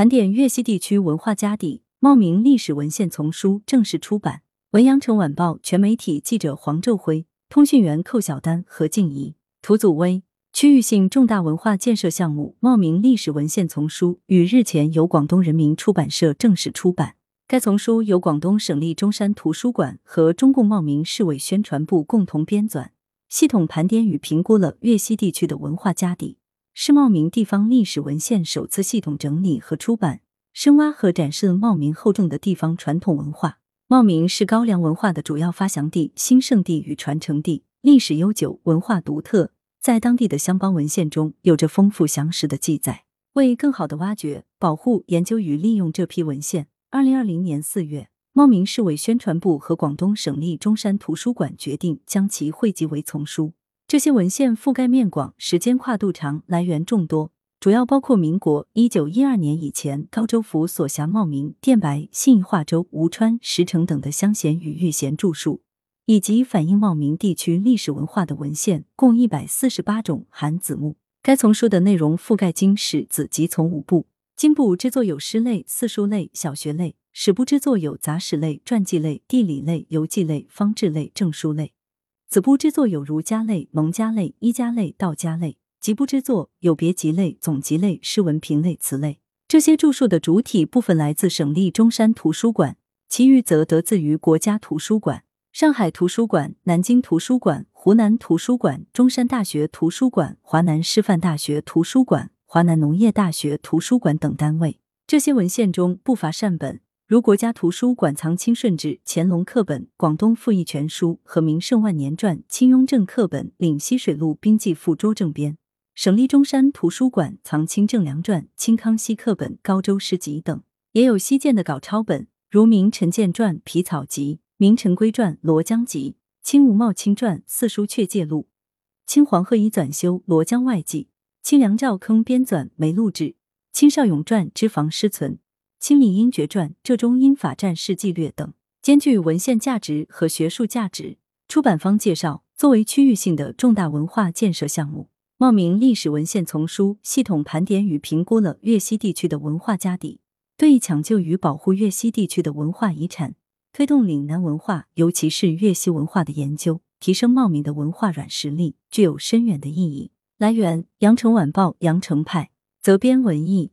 盘点粤西地区文化家底，茂名历史文献丛书正式出版。文阳城晚报全媒体记者黄昼辉，通讯员寇小丹、何静怡，图祖威。区域性重大文化建设项目茂名历史文献丛书于日前由广东人民出版社正式出版。该丛书由广东省立中山图书馆和中共茂名市委宣传部共同编纂，系统盘点与评估了粤西地区的文化家底，是茂名地方历史文献首次系统整理和出版，深挖和展示了茂名厚重的地方传统文化。茂名是高粱文化的主要发祥地、兴盛地与传承地，历史悠久，文化独特。在当地的乡邦文献中有着丰富详实的记载。为更好的挖掘、保护、研究与利用这批文献，二零二零年四月，茂名市委宣传部和广东省立中山图书馆决定将其汇集为丛书。这些文献覆盖面广、时间跨度长、来源众多，主要包括民国一九一二年以前高州府所辖茂名、电白、信义化州、吴川、石城等的乡贤与御贤著述。以及反映茂名地区历史文化的文献共一百四十八种，含子目。该丛书的内容覆盖经史子集从五部，经部之作有诗类、四书类、小学类；史部之作有杂史类、传记类、地理类、游记类、方志类、证书类；子部之作有儒家类、蒙家类、医家类、道家类；集部之作有别集类、总集类、诗文评类、词类。这些著述的主体部分来自省立中山图书馆，其余则得自于国家图书馆。上海图书馆、南京图书馆、湖南图书馆、中山大学图书馆、华南师范大学图书馆、华南农业大学图书馆等单位。这些文献中不乏善本，如国家图书馆藏清顺治、乾隆课本、广东赋役全书和名胜万年传、清雍正课本、岭西水路兵记附拙正编；省立中山图书馆藏清正良传、清康熙课本、高州诗集等，也有西建的稿抄本，如明陈建传、皮草集。《明陈规传》《罗江集》《清吴茂清传》《四书阙介录》《清黄鹤仪纂修罗江外记》《清梁赵坑编纂梅录志》《清邵永传之房师存》《清理英绝传浙中英法战事纪略》等，兼具文献价值和学术价值。出版方介绍，作为区域性的重大文化建设项目，茂名历史文献丛书系统盘点与评估了粤西地区的文化家底，对抢救与保护粤西地区的文化遗产。推动岭南文化，尤其是粤西文化的研究，提升茂名的文化软实力，具有深远的意义。来源：羊城晚报羊城派，责编：文艺。